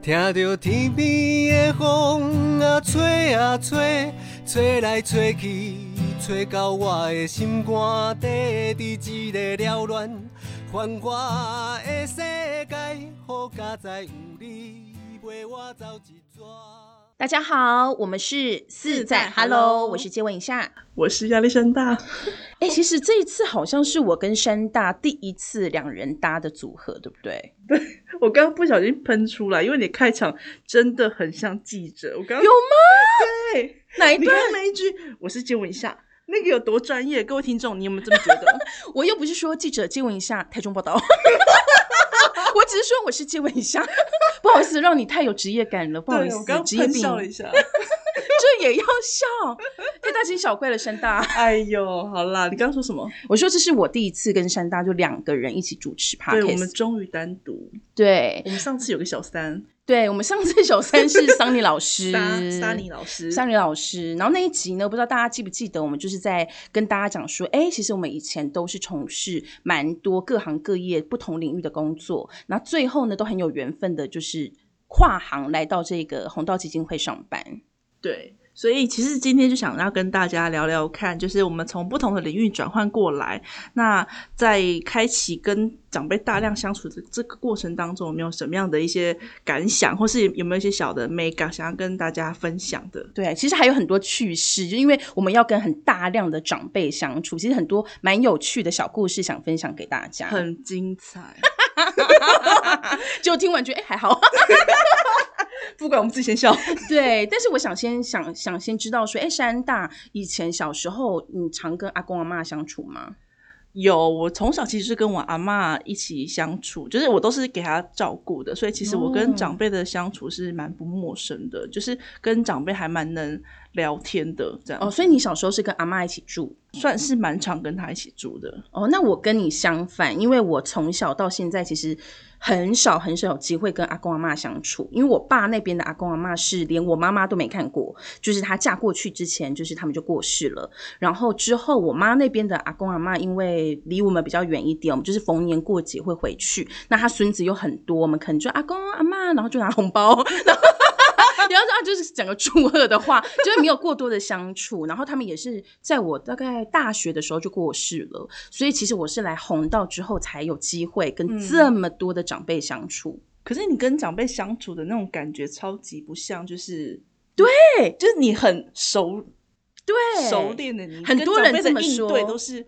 听着天边的风啊吹啊吹，吹来吹去，吹到我的心肝底，伫一个了乱繁华的世界，好佳哉有你陪我走一转。大家好，我们是四在 Hello，我是接吻一下。我是亚历山大，哎、其实这一次好像是我跟山大第一次两人搭的组合，对不对？对我刚刚不小心喷出来，因为你开场真的很像记者。我刚刚有吗？对，哪一段你刚？刚那一句我是接吻一下，那个有多专业？各位听众，你有没有这么觉得？我又不是说记者接吻一下台中报道，我只是说我是借问一下，不好意思，让你太有职业感了，不好意思职业病喷笑了一下。这也要笑，太大惊小怪了，山大。哎呦，好啦，你刚刚说什么？我说这是我第一次跟山大就两个人一起主持 podcast，对，我们终于单独。对我们上次有个小三，对，我们上次小三是 桑尼老师，沙沙尼老师，桑尼老师，然后那一集呢，不知道大家记不记得，我们就是在跟大家讲说，哎，其实我们以前都是从事蛮多各行各业不同领域的工作，那最后呢都很有缘分的，就是跨行来到这个红道基金会上班。对，所以其实今天就想要跟大家聊聊看，就是我们从不同的领域转换过来，那在开启跟长辈大量相处的这个过程当中，有没有什么样的一些感想，或是有没有一些小的 mega 想要跟大家分享的？对，其实还有很多趣事，就因为我们要跟很大量的长辈相处，其实很多蛮有趣的小故事想分享给大家。很精彩，就听完觉得哎还好，不管我们自己先笑。对，但是我想先想想先知道说，哎，山大以前小时候你常跟阿公阿妈相处吗？有，我从小其实是跟我阿妈一起相处，就是我都是给她照顾的，所以其实我跟哦长辈的相处是蛮不陌生的，就是跟长辈还蛮能聊天的，这样哦，所以你小时候是跟阿妈一起住算是蛮常跟她一起住的。哦。那我跟你相反，因为我从小到现在其实很少很少有机会跟阿公阿妈相处，因为我爸那边的阿公阿妈是连我妈妈都没看过，就是她嫁过去之前，就是他们就过世了。然后之后我妈那边的阿公阿妈，因为离我们比较远一点，我们就是逢年过节会回去。那他孙子又很多，我们可能就阿公阿妈，然后就拿红包，然后。然后啊，就是讲个祝贺的话，就是没有过多的相处。然后他们也是在我大概大学的时候就过世了，所以其实我是来红到之后才有机会跟嗯这么多的长辈相处。可是你跟长辈相处的那种感觉超级不像，就是对，就是你很熟对，熟练的你，很多人这么应说对都是。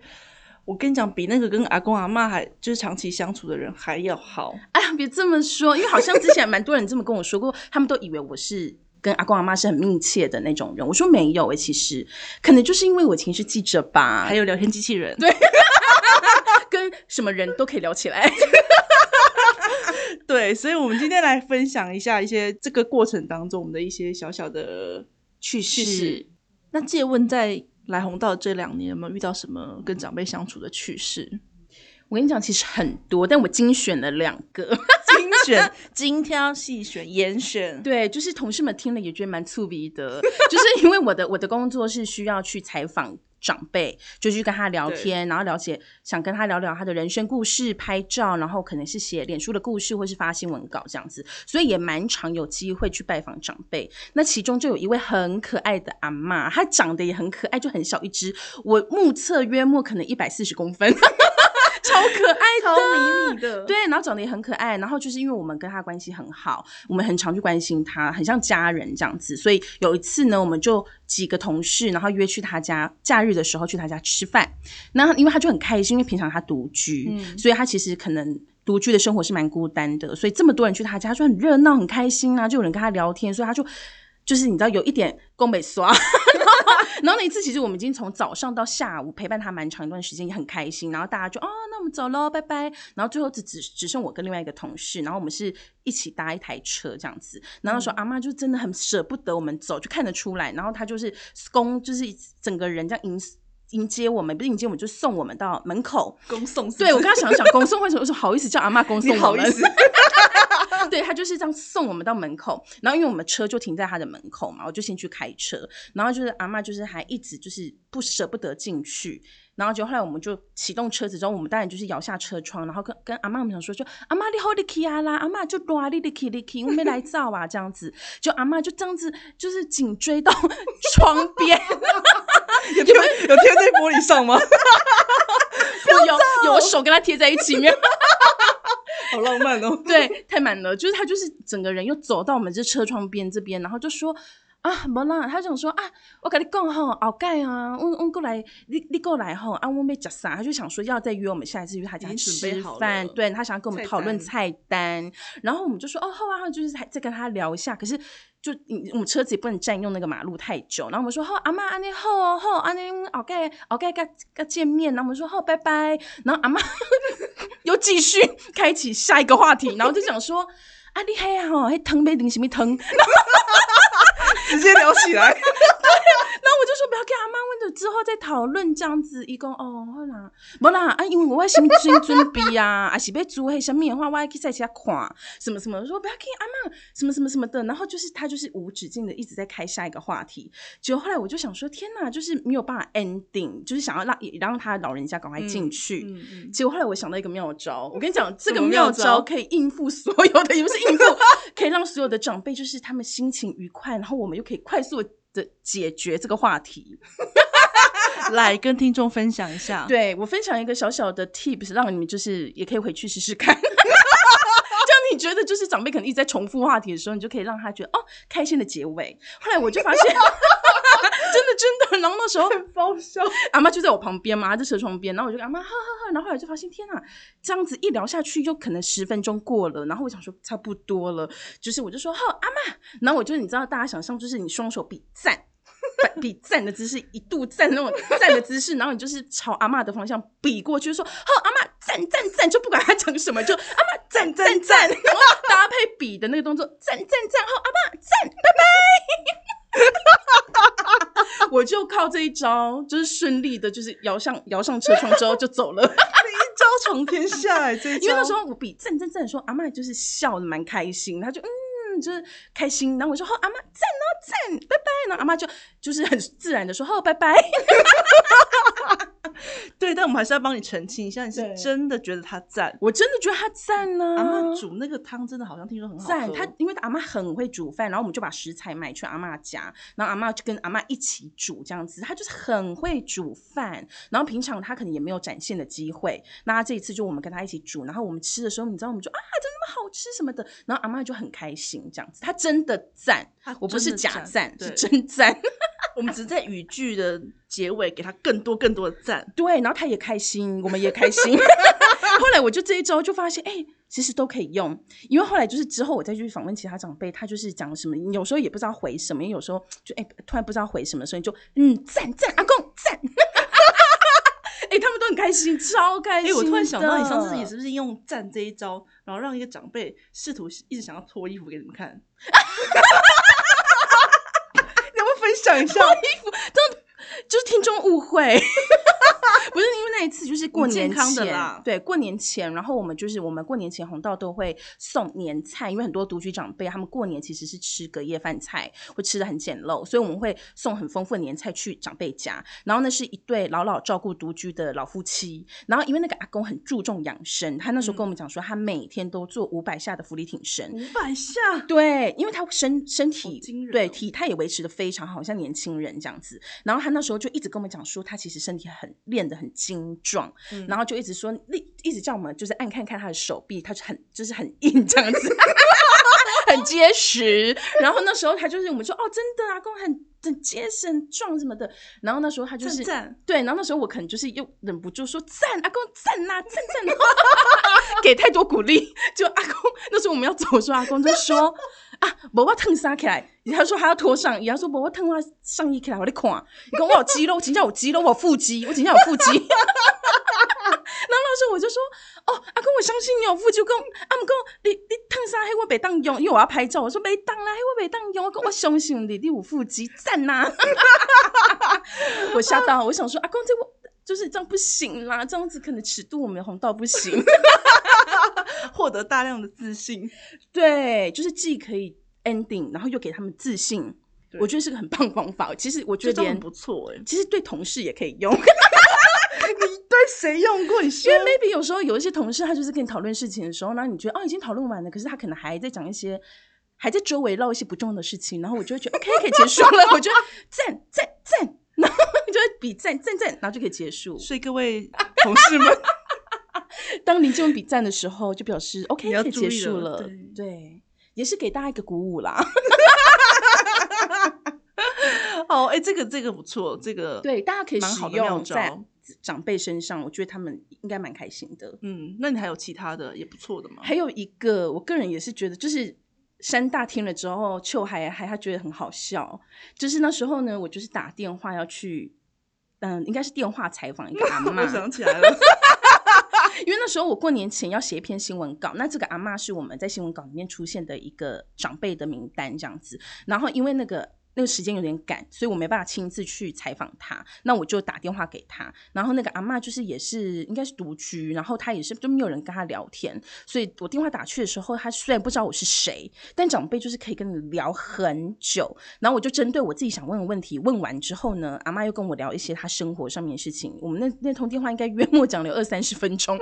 我跟你讲，比那个跟阿公阿妈还就是长期相处的人还要好。哎呀，别这么说，因为好像之前蛮多人这么跟我说过，他们都以为我是。跟阿公阿妈是很密切的那种人，我说没有诶、其实可能就是因为我以前是记者吧，还有聊天机器人，对跟什么人都可以聊起来。对，所以我们今天来分享一下一些这个过程当中我们的一些小小的趣事。那借问在来红道这两年有没有遇到什么跟长辈相处的趣事？我跟你讲，其实很多，但我精选了两个。精选、精挑细选、严选，对，就是同事们听了也觉得蛮刺鼻的，就是因为我的我的工作是需要去采访长辈，就去跟他聊天，然后了解想跟他聊聊他的人生故事，拍照，然后可能是写脸书的故事，或是发新闻稿这样子，所以也蛮常有机会去拜访长辈。那其中就有一位很可爱的阿妈，她长得也很可爱，就很小一只，我目测约莫可能一百四十公分。超可爱的，超迷你的，对，然后长得也很可爱，然后就是因为我们跟他关系很好，我们很常去关心他，很像家人这样子，所以有一次呢，我们就几个同事，然后约去他家，假日的时候去他家吃饭。那因为他就很开心，因为平常他独居，嗯所以他其实可能。独居的生活是蛮孤单的，所以这么多人去他家，就很热闹、很开心啊，就有人跟他聊天，所以他就就是你知道有一点宫北刷，然后那一次，其实我们已经从早上到下午陪伴他蛮长一段时间，也很开心。然后大家就哦，那我们走喽，拜拜。然后最后只只只剩我跟另外一个同事，然后我们是一起搭一台车这样子。然后那时候阿妈就真的很舍不得我们走，就看得出来。然后她就是公，就是整个人这样迎迎接我们，不是迎接我们，就送我们到门口。恭送是是。对我刚刚想想，恭送为什么说好意思叫阿妈恭送我们？好意思？对他就是这样送我们到门口，然后因为我们车就停在他的门口嘛，我就先去开车，然后就是阿妈就是还一直就是不舍不得进去，然后就后来我们就启动车子之后，我们当然就是摇下车窗，然后跟跟阿妈我们想说，就阿妈你好你去啊啦，阿妈就多你你去你去，我没来照啊这样子，就阿妈就这样子就是紧追到 窗边，有贴有贴在玻璃上吗？有有手跟他贴在一起，没有。好浪漫哦！对，太满了，就是他就是整个人又走到我们这车窗边这边，然后就说啊，没啦，他想说啊，我跟你讲哈，后盖啊，我我过来，你你过来哈，啊，我没吃啥，他就想说要再约我们下一次约他家吃饭，对他想要跟我们讨论单菜单，然后我们就说哦好啊，好就是还再跟他聊一下，可是。就我们车子也不能占用那个马路太久，然后我们说好阿妈安尼好哦好阿尼后盖后盖跟跟见面，然后我们说好拜拜，然后阿妈 又继续 开启下一个话题，然后就想说啊你嘿吼迄汤要啉什么疼？直接聊起来。然后我就说不要给阿妈问了，之后再讨论这样子。伊讲哦，好啦，无啦啊，因为我先先准备啊，啊是要煮迄什么的话，我要去在家看什么什么。我说不要给阿妈什么什么什么的。然后就是他就是无止境的一直在开下一个话题。结果后来我就想说，天哪，就是没有办法 ending，就是想要让也让他老人家赶快进去。嗯嗯，结果后来我想到一个妙招，我跟你讲，这个妙招可以应付所有的，也不是应付，可以让所有的长辈就是他们心情愉快，然后我们又可以快速的解决这个话题。来跟听众分享一下。，对我分享一个小小的 tips，让你们就是也可以回去试试看。这样你觉得就是长辈可能一直在重复话题的时候，你就可以让他觉得哦开心的结尾。后来我就发现，真 的真的，然后那时候爆笑。阿妈就在我旁边嘛，在车窗边，然后我就跟阿妈哈哈哈，然后后来就发现天啊，这样子一聊下去，就可能十分钟过了，然后我想说差不多了，就是我就说好阿妈，然后我就你知道大家想象就是你双手比赞。比比赞的姿势，一度赞那种赞的姿势，然后你就是朝阿妈的方向比过去，说：“好，阿妈赞赞赞！”就不管他讲什么，就阿妈赞赞赞，然后搭配比的那个动作，赞赞赞！好，阿妈赞，拜拜。我就靠这一招，就是顺利的，就是摇上摇上车窗之后就走了。一招闯天下哎，这一招。因为那时候我比赞赞赞说，阿妈就是笑的蛮开心，她就嗯，就是开心。然后我说：“好，阿妈赞哦赞，拜拜。”然后阿妈就就是很自然的说：“好，拜拜。对，但我们还是要帮你澄清一下，你是真的觉得他赞”。我真的觉得他赞呢、阿妈煮那个汤真的好像听说很好喝。赞，她因为阿妈很会煮饭，然后我们就把食材买去阿妈家，然后阿妈就跟阿妈一起煮这样子，他就是很会煮饭，然后平常他可能也没有展现的机会，那她这一次就我们跟他一起煮，然后我们吃的时候，你知道我们就啊，怎么那么好吃什么的，然后阿妈就很开心这样子，她真的赞，她我不是假赞，是真赞，我们只是在语句的结尾给他更多更多的赞。对，然后他也开心，我们也开心。后来我就这一周就发现，哎、其实都可以用，因为后来就是之后我再去访问其他长辈，他就是讲什么，有时候也不知道回什么，有时候就哎、突然不知道回什么，所以就嗯赞赞阿公赞，哎、他们都很开心，超开心哎、心。我突然想到，你上次也是不是用赞这一招，然后让一个长辈试图一直想要脱衣服给你们看？想象衣服，就就是听众误会。不是因为那一次就是过年前。啦对，过年前，然后我们就是我们过年前红道都会送年菜，因为很多独居长辈他们过年其实是吃隔夜饭菜，会吃的很简陋，所以我们会送很丰富的年菜去长辈家。然后那是一对老老照顾独居的老夫妻，然后因为那个阿公很注重养生，他那时候跟我们讲说，他每天都做五百下的浮力挺身，五百下，对，因为他身身体对哦。体态也维持的非常好，像年轻人这样子。然后他那时候就一直跟我们讲说，他其实身体很练得很精壮，嗯然后就一直说，一一直叫我们就是按看看他的手臂，他就很就是很硬这样子。很结实，然后那时候他就是我们说哦，真的阿公很很结实、很壮什么的。然后那时候他就是对，然后那时候我可能就是又忍不住说赞阿公赞呐、赞赞，给太多鼓励。就阿公那时候我们要走的时候，阿公就说啊，无我腾啥起来，他说他要脱上衣，他说无我腾我上衣起来，我在看，你讲我有肌肉，我真正有肌肉，我有腹肌，我真正有腹肌。然后那时候我就说，哦，阿公，我相信你有腹肌。我讲，啊，毋过你你烫啥？黑我袂当用，因为我要拍照。我说袂当啦，黑我袂当用。我讲我相信你，你有腹肌，赞呐、我吓到，我想说，阿公这我就是这样不行啦，这样子可能尺度我们红到不行。获得大量的自信。对，就是既可以 ending，然后又给他们自信，我觉得是个很棒的方法。其实我觉得连这招很不错哎、其实对同事也可以用。你对谁用过？因为 maybe 有时候有一些同事，他就是跟你讨论事情的时候，然后你觉得哦已经讨论完了，可是他可能还在讲一些，还在周围唠一些不重要的事情，然后我就会觉得 OK 可以结束了，我就赞赞赞，然后就会比赞赞赞，然后就可以结束。所以各位同事们，当林俊比赞的时候，就表示 OK 结束了，对对，也是给大家一个鼓舞啦。哦，哎，这个这个不错，这个对，大家可以使用在招。长辈身上，我觉得他们应该蛮开心的。嗯，那你还有其他的也不错的吗？还有一个，我个人也是觉得，就是山大听了之后，秋还还他觉得很好笑。就是那时候呢，我就是打电话要去，嗯，应该是电话采访一个阿妈 我，想起来了，时候我过年前要写一篇新闻稿，那这个阿妈是我们在新闻稿里面出现的一个长辈的名单这样子。然后因为那个那个时间有点赶，所以我没办法亲自去采访他，那我就打电话给他。然后那个阿嬷就是也是应该是独居，然后她也是就没有人跟她聊天，所以我电话打去的时候，她虽然不知道我是谁，但长辈就是可以跟你聊很久。然后我就针对我自己想问的问题问完之后呢，阿妈又跟我聊一些她生活上面的事情。我们那那通电话应该约莫讲了二三十分钟，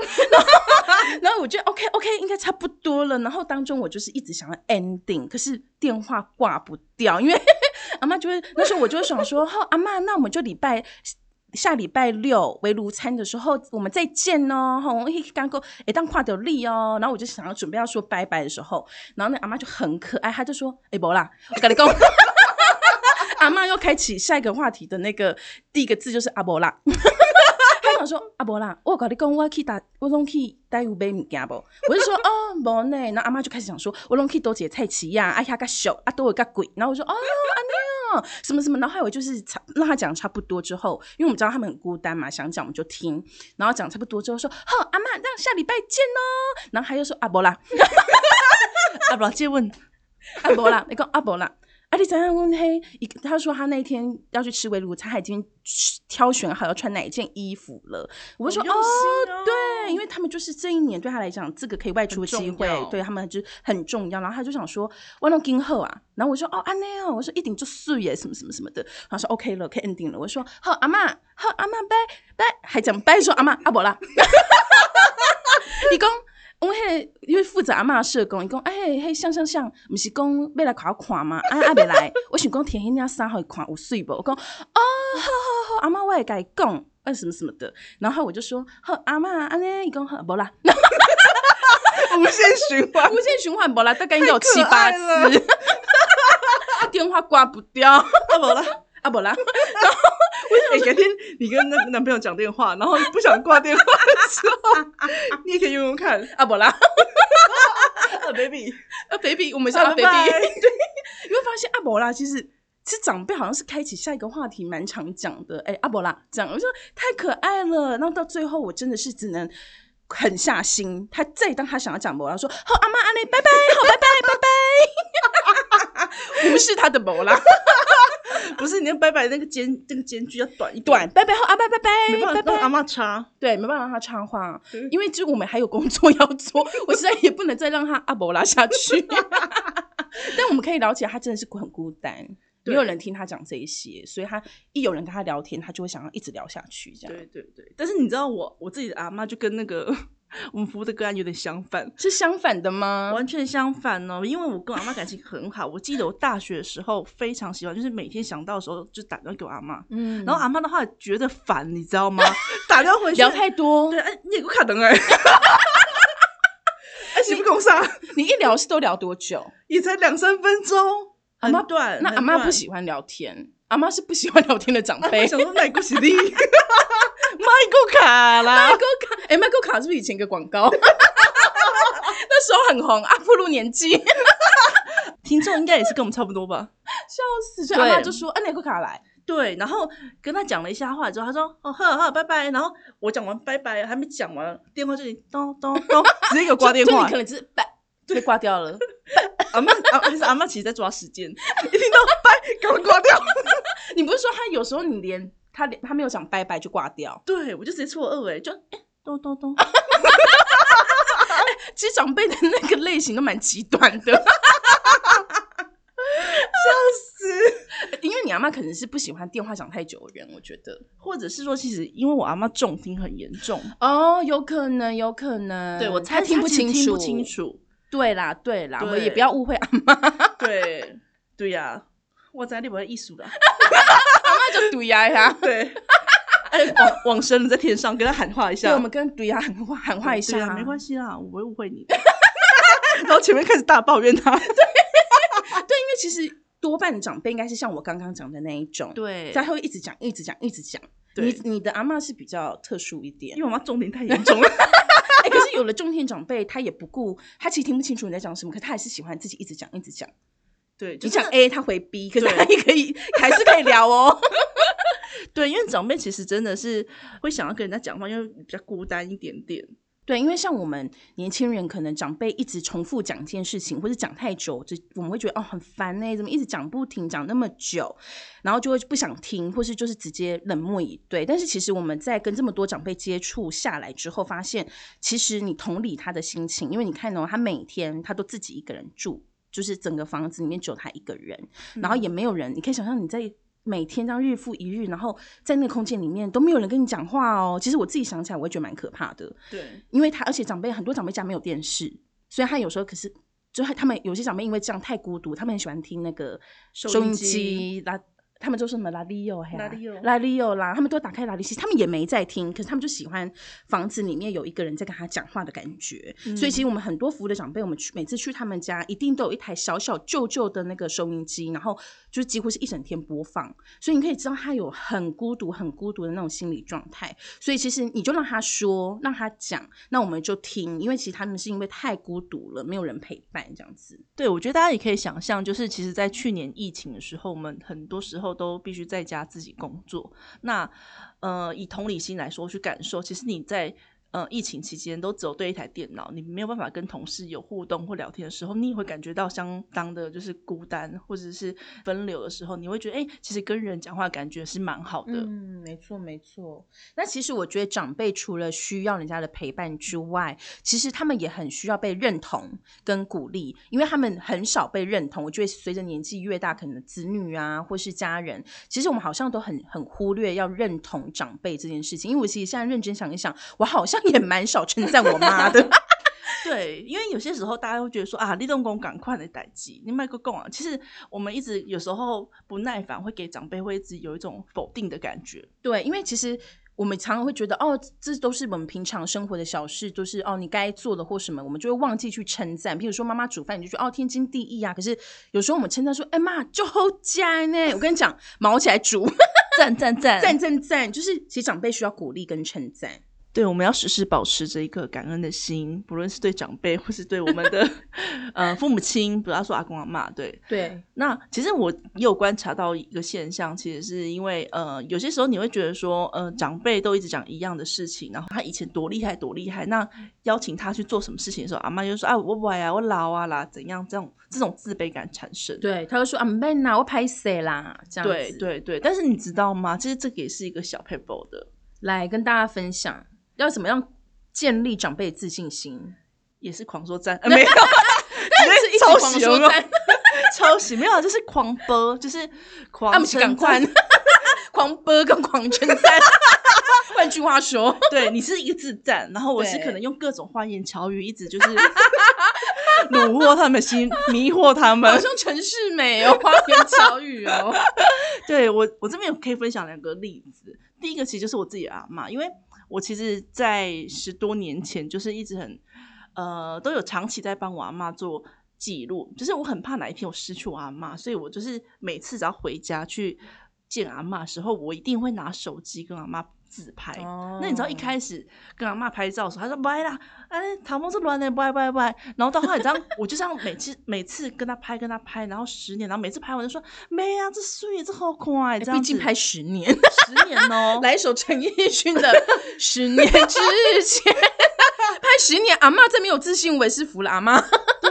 然后 我觉得 OK OK 应该差不多了。然后当中我就是一直想要 ending，可是电话挂不掉，因为阿妈就会那时候我就想说，好阿妈，那我们就礼拜。下礼拜六围炉餐的时候，我们再见哦。吼，刚够哎，当跨掉力哦。然后我就想要准备要说拜拜的时候，然后那阿妈就很可爱，她就说：“哎、不啦，我跟你讲。”阿妈又开启下一个话题的那个第一个字就是阿伯啦。说阿伯啦，我跟你讲，我去打，我拢去带有买物件不？我就说哦，无呢。然后阿妈就开始讲说，我拢去多节菜市呀，啊遐个小，啊都有个贵。然后我说哦，安尼哦，什么什么。然后还有就是差让他讲差不多之后，因为我们知道他们很孤单嘛，想讲我们就听。然后讲差不多之后说，好阿妈，那下礼拜见哦。然后他又说阿伯啦，啊，不，借问阿伯啦，你 讲阿伯啦。啊，你怎样问嘿？一个他说他那天要去吃围炉餐，他已经挑选好要穿哪一件衣服了。我就说哦对，因为他们就是这一年对他来讲，这个可以外出的机会对他们就很重要。然后他就想说，我弄今后啊，然后我说哦，安内哦，我说一定就素耶，什么什么什么的。他说 OK 了，可以 ending 了。我说好，阿妈，好阿妈拜拜，还讲拜说阿妈阿伯啦，你讲。我迄因为负责阿嬷的社工，伊讲，哎、迄像像像，毋是讲要来考看嘛？啊啊，未来，我想讲填迄领衫互伊看有水无？我讲，哦，好好好，阿嬷我会甲伊讲，啊什么什么的。然后我就说，好，阿嬷安尼，伊讲好，无啦，无限循环。无限循环无啦，大概应该有七八次，电话挂不掉，啊，不啦。啊无啦，哎、改天你跟那个男朋友讲电话，然后不想挂电话的时候，你也可以用用看。啊无啦。啊，baby，啊，baby，我们是要拜 baby，拜 对，你会发现阿伯啦，其实其实长辈好像是开启下一个话题蛮常讲的，哎、阿伯啦讲，我说太可爱了，然后到最后我真的是只能。狠下心，他再当他想要讲伯啦，说好阿妈阿内拜拜，好拜拜拜拜，无视他的博啦，不是你要拜拜那个间那个间距要短一点。短拜拜好阿拜拜没拜拜拜。办法让阿，妈插。对，没办法让他插话，因为就我们还有工作要做，我实在也不能再让他阿伯拉下去。但我们可以了解，他真的是很孤单，没有人听他讲这一些，所以他一有人跟他聊天，他就会想要一直聊下去。这样。对对对，但是你知道我我自己的阿妈就跟那个我们服务的个案有点相反，是相反的吗？完全相反哦。因为我跟我阿妈感情很好，我记得我大学的时候非常喜欢，就是每天想到的时候就打电话给我阿妈。嗯然后阿妈的话觉得烦，你知道吗？打电话回去聊太多对，，哎，你也给我卡灯哎，哎，你不跟我上，你一聊是都聊多久？也才两三分钟，阿妈很短。那阿妈不喜欢聊天，阿妈是不喜欢聊天的长欢，辈我。想说那个是你，麦克卡啦麦，克卡，哎、麦克卡是不是以前一个广告？那时候很红，阿布鲁年纪，笑听众应该也是跟我们差不多吧？笑死。所以阿妈就说：“啊，麦克卡来。对，然后跟他讲了一下话之后，他说：“哦，呵呵，拜拜。”然后我讲完拜拜，还没讲完，电话就咚咚咚，直接给我挂电话就你可。能只是拜就挂掉了。阿妈阿其实阿妈其实在抓时间，一 听到拜，赶快挂掉。你不是说他有时候你连他连他没有讲拜拜就挂掉？对我就直接错愕哎，就哎咚咚咚，其实长辈的那个类型都蛮极端的，笑死！因为你阿阿妈可能是不喜欢电话讲太久的人，我觉得。或者是说，其实因为我阿妈重听很严重，哦，有可能，有可能。对我猜她听不清楚，听不清。楚。对啦，对啦，我对也不要误会阿妈，阿对对呀、我在你不会艺术的。妈就对呀呀。对，哎，往往生了在天上，跟他喊话一下。对，我们跟对呀喊话喊话一下，没关系啦，我不会误会你的。然后前面开始大抱怨他，对，对因为其实多半的长辈应该是像我刚刚讲的那一种，对他会一直讲，一直讲，一直讲。对你你的阿妈是比较特殊一点因，为我妈重点太严重了。哎、可是有了重点长辈，他也不顾，他其实听不清楚你在讲什么，可他还是喜欢自己一直讲，一直讲。对，就是你讲 A，他回 B，可是对他也可以，还是可以聊哦。对，因为长辈其实真的是会想要跟人家讲话，因为比较孤单一点点。对，因为像我们年轻人，可能长辈一直重复讲一件事情，或者讲太久，就我们会觉得哦很烦呢、怎么一直讲不停，讲那么久，然后就会不想听，或是就是直接冷漠以对。但是其实我们在跟这么多长辈接触下来之后，发现其实你同理他的心情，因为你看哦，他每天他都自己一个人住，就是整个房子里面只有他一个人，然后也没有人，你可以想象你在。每天这样日复一日，然后在那个空间里面都没有人跟你讲话哦。其实我自己想起来，我会觉得蛮可怕的。对，因为他而且长辈很多长辈家没有电视，所以他有时候可是就他们有些长辈因为这样太孤独，他们很喜欢听那个收音机。他们就是什么拉力友，拉力友拉力友啦，他们都打开拉力，其实他们也没在听，可是他们就喜欢房子里面有一个人在跟他讲话的感觉。所以其实我们很多服务的长辈，我们去每次去他们家，一定都有一台小小旧旧的那个收音机，然后就是几乎是一整天播放，所以你可以知道他有很孤独、很孤独的那种心理状态。所以其实你就让他说，让他讲，那我们就听，因为其实他们是因为太孤独了，没有人陪伴这样子。对，我觉得大家也可以想象，就是其实，在去年疫情的时候，我们很多时候都必须在家自己工作。那呃，以同理心来说去感受，其实你在呃疫情期间都只有对一台电脑，你没有办法跟同事有互动或聊天的时候，你也会感觉到相当的就是孤单或者是分流的时候，你会觉得哎、其实跟人讲话感觉是蛮好的。嗯，没错没错。那其实我觉得长辈除了需要人家的陪伴之外，其实他们也很需要被认同跟鼓励，因为他们很少被认同。我觉得随着年纪越大，可能子女啊或是家人，其实我们好像都很很忽略要认同长辈这件事情。因为我其实现在认真想一想，我好像 也蛮少称赞我妈的。对，因为有些时候大家会觉得说啊，立动工赶快的代际，你卖个供啊。其实我们一直有时候不耐烦，会给长辈会一直有一种否定的感觉。对，因为其实我们常常会觉得，哦，这都是我们平常生活的小事，都是哦你该做的或什么，我们就会忘记去称赞。比如说妈妈煮饭，你就觉得哦天经地义啊。可是有时候我们称赞说，哎妈就好家呢，我跟你讲，毛起来煮，赞赞赞赞赞赞，就是其实长辈需要鼓励跟称赞。对，我们要时时保持着一个感恩的心，不论是对长辈，或是对我们的 呃父母亲，不要说阿公阿妈。对，对，那其实我也有观察到一个现象，其实是因为呃，有些时候你会觉得说，呃，长辈都一直讲一样的事情，然后他以前多厉害多厉害，那邀请他去做什么事情的时候，阿妈就说啊，我歪啊，我老啊啦，怎样这种这种自卑感产生。对，他就说啊没呐，我拍谁啦，这样对子。对对，但是你知道吗？其实这个也是一个小 paper 的，来跟大家分享，要怎么样建立长辈自信心。也是狂说赞，呃、没有，但是一直抄狂袭有没有说赞，抄袭没有啊，就是狂播，就是狂称快赞。狂播跟狂称赞。换句话说，对你是一个字赞，然后我是可能用各种花言巧语，一直就是虏获他们心，迷惑他们好。像陈世美哦，花言巧语哦。对我，我这边可以分享两个例子。第一个其实就是我自己的阿妈，因为我其实，在十多年前就是一直很呃都有长期在帮我阿妈做记录，就是我很怕哪一天我失去我阿妈，所以我就是每次只要回家去见阿妈的时候，我一定会拿手机跟阿妈自拍。哦那你知道一开始跟阿妈拍照的时候，她说不爱啦，哎，唐梦是乱的，不爱不爱不爱。然后到后来这样，我就这样每次每次跟她拍跟她拍，然后十年，然后每次拍完就说没啊，这水这好快，这样子毕竟拍十年，十年哦。来一首陈奕迅的《十年之前》，拍十年，阿妈再没有自信，我也是服了阿妈。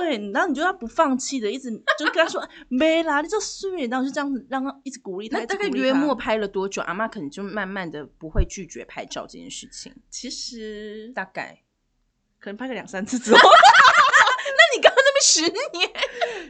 对，然后你就要不放弃的，一直就跟他说没啦，你这水，然后就这样子让他一直鼓励他。那大概约莫拍了多久？阿妈可能就慢慢的不会拒绝拍照这件事情。其实大概，可能拍个两三次之后，那你刚刚那边十年，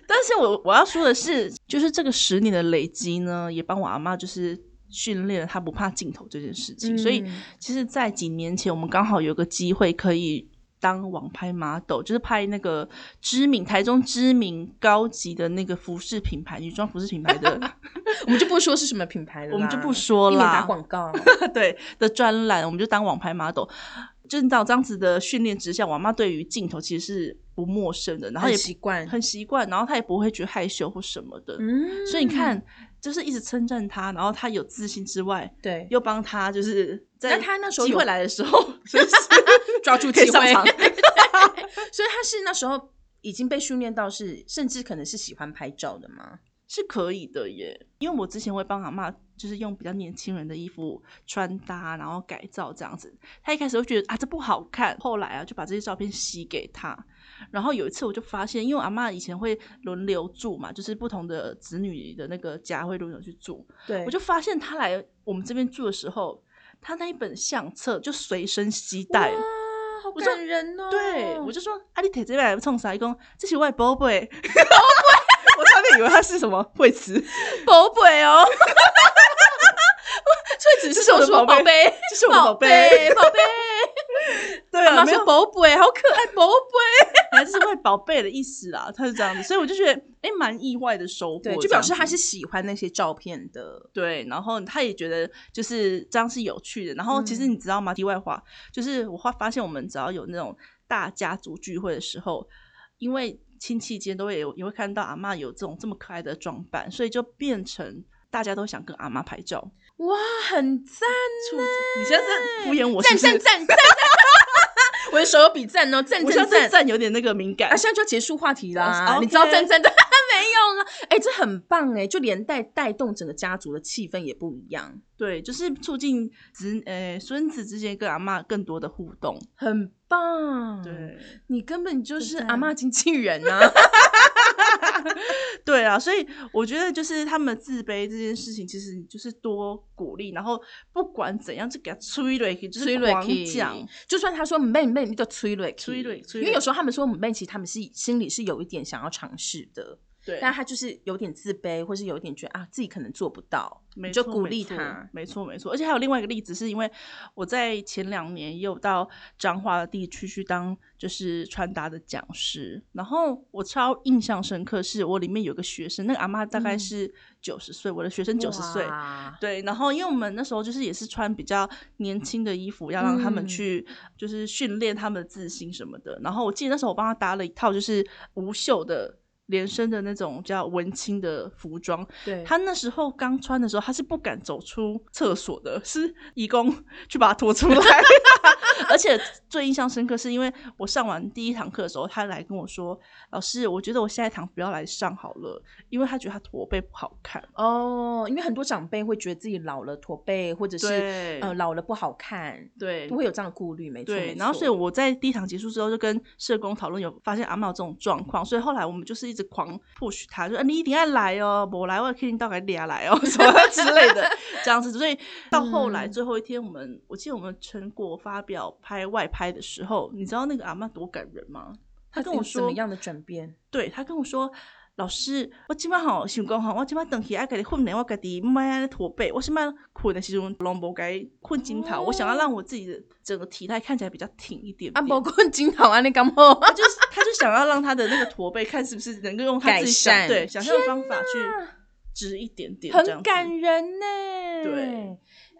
但但是我我要说的是，就是这个十年的累积呢，也帮我阿妈就是训练了她不怕镜头这件事情。所以嗯其实，在几年前，我们刚好有个机会可以当网拍 model，就是拍那个知名台中知名高级的那个服饰品牌女装服饰品牌的 我们就不说是什么品牌了，我们就不说了打广告。对的专栏，我们就当网拍 model。就是你知道这样子的训练之下，我妈对于镜头其实是不陌生的，然后很也习惯很习惯，然后她也不会觉得害羞或什么的。嗯所以你看，就是一直称赞她，然后她有自信之外，对，又帮她就是在那她那时候有机会来的时候，抓住 机会。所以他是那时候已经被训练到是，甚至可能是喜欢拍照的吗？是可以的耶，因为我之前会帮阿妈，就是用比较年轻人的衣服穿搭，然后改造这样子。他一开始会觉得啊这不好看，后来啊就把这些照片洗给他。然后有一次我就发现，因为阿妈以前会轮流住嘛，就是不同的子女的那个家会轮流去住，对我就发现他来我们这边住的时候，他那一本相册就随身携带。哇，好感人哦！对，我就说阿丽铁这来冲啥？伊讲这是我的宝贝，我差点以为他是什么惠慈，宝贝哦，所以只是我的说宝贝贝，这是我的宝贝，宝贝，对啊，妈说没有，宝贝，好可爱，宝贝。还是为宝贝的意思啦，他是这样子，所以我就觉得哎，蛮意外的收获，对，就表示他是喜欢那些照片的。对，然后他也觉得就是这样是有趣的。然后其实嗯你知道吗？题外话，就是我发发现我们只要有那种大家族聚会的时候，因为亲戚间都会有也会看到阿妈有这种这么可爱的装扮，所以就变成大家都想跟阿妈拍照。哇，很赞你现在在敷衍我是赞？赞赞赞！我的手有比赞哦，赞赞赞！赞有点那个敏感啊，。现在就要结束话题啦。哦你知道赞赞的 没有了？哎、这很棒哎，就连带带动整个家族的气氛也不一样，对，就是促进子呃孙子之间跟阿妈更多的互动。很棒。，对，你根本就是阿妈经纪人啊。对啊，所以我觉得就是他们自卑这件事情，其实你就是多鼓励，然后不管怎样就给他催泪，就是催狂泪讲。就算他说妹妹，你就催泪催泪催因为有时候他们说妹，其实他们是心里是有一点想要尝试的，对，但他就是有点自卑，或是有一点觉得啊自己可能做不到，没你就鼓励他。没错没错。而且还有另外一个例子，是因为我在前两年也有到彰化的地区去当就是穿搭的讲师，然后我超印象深刻，是我里面有个学生，那个阿妈大概嗯是九十岁，我的学生九十岁。哇对，然后因为我们那时候就是也是穿比较年轻的衣服，要让他们嗯去就是训练他们的自信什么的。然后我记得那时候我帮他搭了一套就是无袖的连身的那种叫文青的服装。对，他那时候刚穿的时候，他是不敢走出厕所的，是义工去把他拖出来。而且最印象深刻是因为我上完第一堂课的时候，他来跟我说：“老师，我觉得我下一堂不要来上好了，因为他觉得他驼背不好看。”哦，因为很多长辈会觉得自己老了驼背，或者是对呃老了不好看，对都会有这样的顾虑，没错。对，然后所以我在第一堂结束之后就跟社工讨论，有发现阿茂这种状况，所以后来我们就是一直狂 push 他，就、啊、你一定要来哦，我来我肯定到给俩来哦，什么之类的这样子。所以到后来嗯最后一天，我们我记得我们成果发表拍外拍的时候，你知道那个阿妈多感人吗？他跟我说什说么样的转变？对他跟我说。老师，我今晚好想讲吼，我今晚回去爱家己训练我家己，莫安尼驼背。我今晚困的时阵，拢无该困枕头。我想要让我自己的整个体态看起来比较挺一点啊，点。包括金桃啊，你敢不？他就是他就想要让他的那个驼背看是不是能够用他自己想对想象的方法去直一点点，很感人呢。对，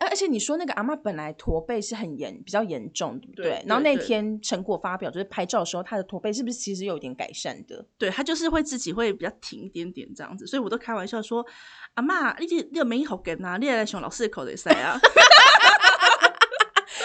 而而且你说那个阿嬷本来驼背是很严，比较严重，对不对？对然后那对天成果发表，就是拍照的时候，她的驼背是不是其实有点改善的？对她就是会自己会比较挺一点点这样子，所以我都开玩笑说：“阿妈，你这你有没好跟啊？你也来熊老师的口水塞啊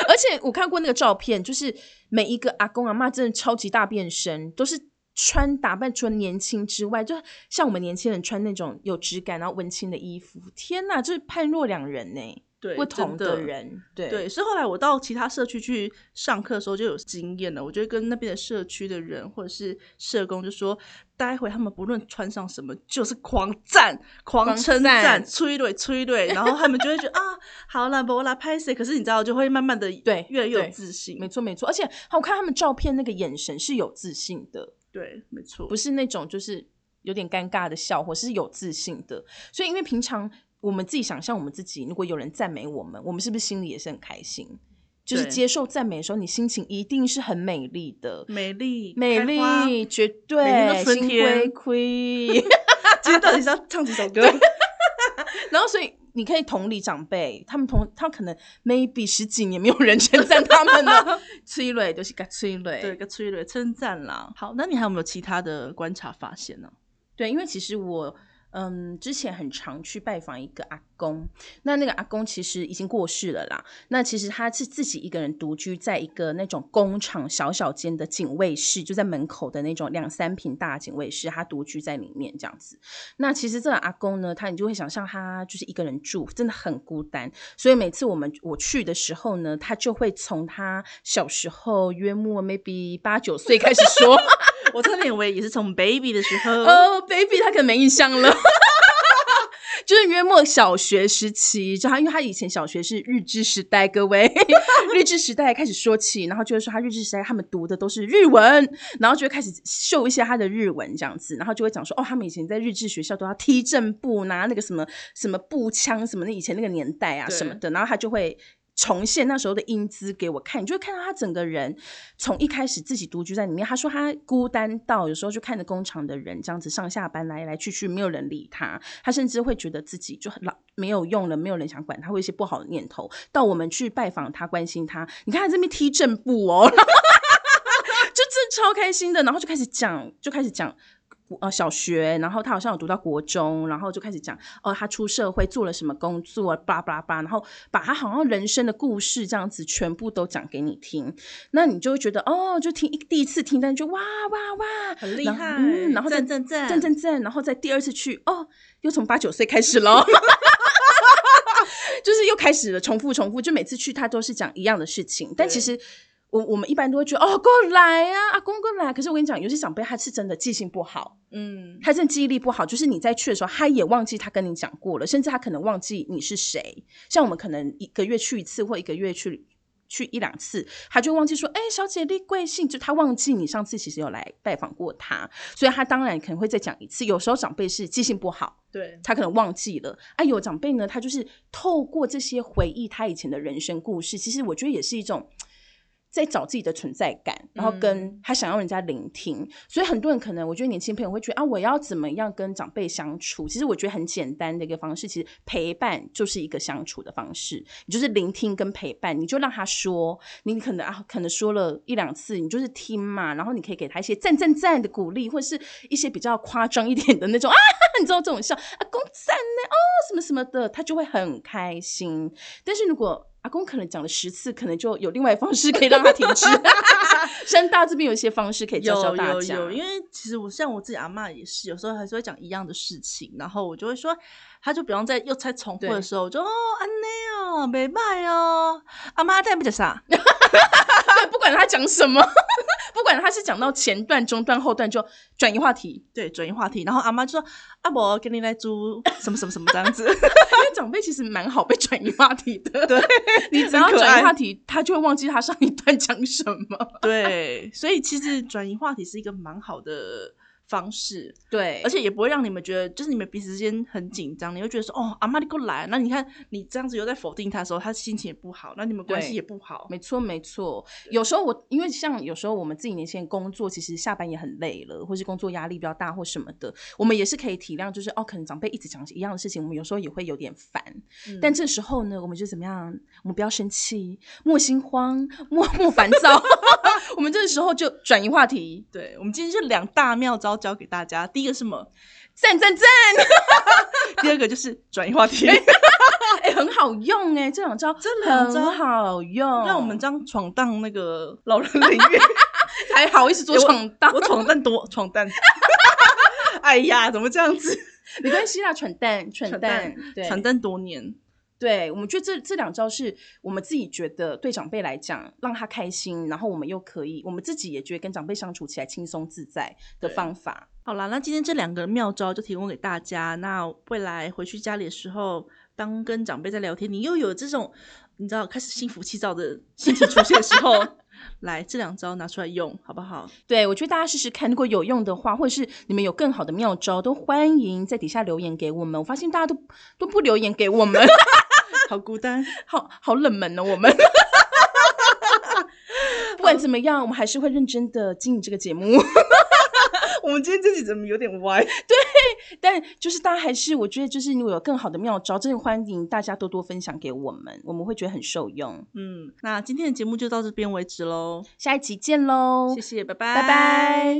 而且我看过那个照片，就是每一个阿公阿妈真的超级大变身，都是穿打扮除了年轻之外，就像我们年轻人穿那种有质感然后文青的衣服。天哪，就是判若两人呢，！”对，不同的人，对对，所以后来我到其他社区去上课的时候就有经验了。我就会跟那边的社区的人或者是社工就说，待会他们不论穿上什么，就是狂赞、狂狂称赞赞、催泪、催泪，然后他们就会觉得 啊，好啦，不啦，拍谁？可是你知道，就会慢慢的对越来越有自信。没错没错。而且我看他们照片那个眼神是有自信的，对，没错，不是那种就是有点尴尬的笑，或是有自信的。所以，因为平常我们自己想象我们自己，如果有人赞美我们，我们是不是心里也是很开心？就是接受赞美的时候，你心情一定是很美丽的，美丽美丽，绝对都春心天。今天到底是要唱几首歌？然后，所以你可以同理长辈，他们同他可能 maybe 十几年没有人称赞他们了，催泪就是个催泪。对，个催泪称赞啦。好，那你还有没有其他的观察发现呢？对，因为其实我嗯之前很常去拜访一个啊公，那那个阿公其实已经过世了啦。那其实他是自己一个人独居在一个那种工厂小小间的警卫室，就在门口的那种两三平大警卫室，他独居在里面这样子。那其实这个阿公呢，他你就会想象他就是一个人住，真的很孤单。所以每次我们我去的时候呢，他就会从他小时候约莫 maybe 八九岁开始说。我差点以为也是从 baby 的时候，哦、b a b y 他可能没印象了。就是约莫小学时期，就他，因为他以前小学是日治时代，各位日治时代开始说起，然后就会说他日治时代他们读的都是日文，然后就会开始秀一些他的日文这样子，然后就会讲说哦，他们以前在日治学校都要踢正步，拿那个什么什么步枪什么的，以前那个年代啊什么的，然后他就会。重现那时候的英姿给我看，你就会看到他整个人从一开始自己独居在里面。他说他孤单到有时候就看着工厂的人这样子上下班来来去去，没有人理他。他甚至会觉得自己就很老没有用了，没有人想管他，会一些不好的念头。到我们去拜访他、关心他，你看他这边踢正步哦，就真超开心的，然后就开始讲，就开始讲。呃，小学，然后他好像有读到国中，然后就开始讲哦，他出社会做了什么工作，巴拉巴拉巴，然后把他好像人生的故事这样子全部都讲给你听，那你就会觉得哦，就听一第一次听，但就哇哇哇，很厉害，嗯，然后再赞赞赞赞赞赞，然后再第二次去哦，又从八九岁开始喽。就是又开始了重复重复，就每次去他都是讲一样的事情，但其实我我们一般都会觉得哦过来呀、阿公过来，可是我跟你讲，有些长辈他是真的记性不好，嗯，他真的记忆力不好，就是你在去的时候，他也忘记他跟你讲过了，甚至他可能忘记你是谁。像我们可能一个月去一次，或一个月去去一两次，他就忘记说，哎、小姐你贵姓？就他忘记你上次其实有来拜访过他，所以他当然可能会再讲一次。有时候长辈是记性不好，对，他可能忘记了。啊，有长辈呢，他就是透过这些回忆他以前的人生故事，其实我觉得也是一种。在找自己的存在感，然后跟他想要人家聆听，所以很多人可能，我觉得年轻朋友会觉得啊，我要怎么样跟长辈相处？其实我觉得很简单的一个方式，其实陪伴就是一个相处的方式，你就是聆听跟陪伴，你就让他说，你可能啊，可能说了一两次，你就是听嘛，然后你可以给他一些赞赞赞的鼓励，或者是一些比较夸张一点的那种 啊，你知道这种笑啊，公赞呢，哦，什么什么的，他就会很开心。但是如果阿公可能讲了十次，可能就有另外方式可以让他停止。山大这边有一些方式可以教教大家，有有，因为其实我像我自己阿妈也是，有时候还是会讲一样的事情，然后我就会说，他就比方在又在重复的时候，我就哦安内哦，没卖哦，阿妈在不讲啥，对，不管他讲什么，不管他是讲到前段、中段、后段，就转移话题。对，转移话题，然后阿妈就说阿伯给你来租什么什么什么这样子，因为长辈其实蛮好被转移话题的，对，你只要转移话题，他就会忘记他上一段讲什么。对，所以其实转移话题是一个蛮好的方式，对而且也不会让你们觉得，就是你们彼此之间很紧张，你会觉得说，哦，阿妈你过来，那你看你这样子又在否定他的时候，他心情也不好，那你们关系也不好。没错，没错。有时候我因为像有时候我们自己年轻人工作，其实下班也很累了，或是工作压力比较大或什么的，我们也是可以体谅，就是哦，可能长辈一直讲一样的事情，我们有时候也会有点烦。嗯但这时候呢，我们就怎么样？我们不要生气，莫心慌，莫莫烦躁。我们这个时候就转移话题，对，我们今天就两大妙招教给大家。第一个是什么？赞赞赞！第二个就是转移话题，哎、很好用哎、这两招这两招很好用，让我们这样闯荡那个老人领域，还好意思做哎我闯荡，我闯荡多闯荡。哎呀，怎么这样子？没关系啦，蠢蛋蠢闯蛋荡，对，闯荡多年，对，我们觉得这这两招是我们自己觉得对长辈来讲让他开心，然后我们又可以，我们自己也觉得跟长辈相处起来轻松自在的方法。好啦，那今天这两个妙招就提供给大家。那未来回去家里的时候，当跟长辈在聊天，你又有这种你知道开始心浮气躁的心情出现的时候，来，这两招拿出来用，好不好？对，我觉得大家试试看，如果有用的话，或者是你们有更好的妙招，都欢迎在底下留言给我们。我发现大家都都不留言给我们，好孤单，好好冷门哦、我们。不管怎么样，我们还是会认真的经营这个节目。我们今天这集怎么有点歪？对但就是大家还是，我觉得就是如果有更好的妙招，真的欢迎大家多多分享给我们，我们会觉得很受用。嗯，那今天的节目就到这边为止喽，下一集见喽，谢谢，拜拜，拜拜。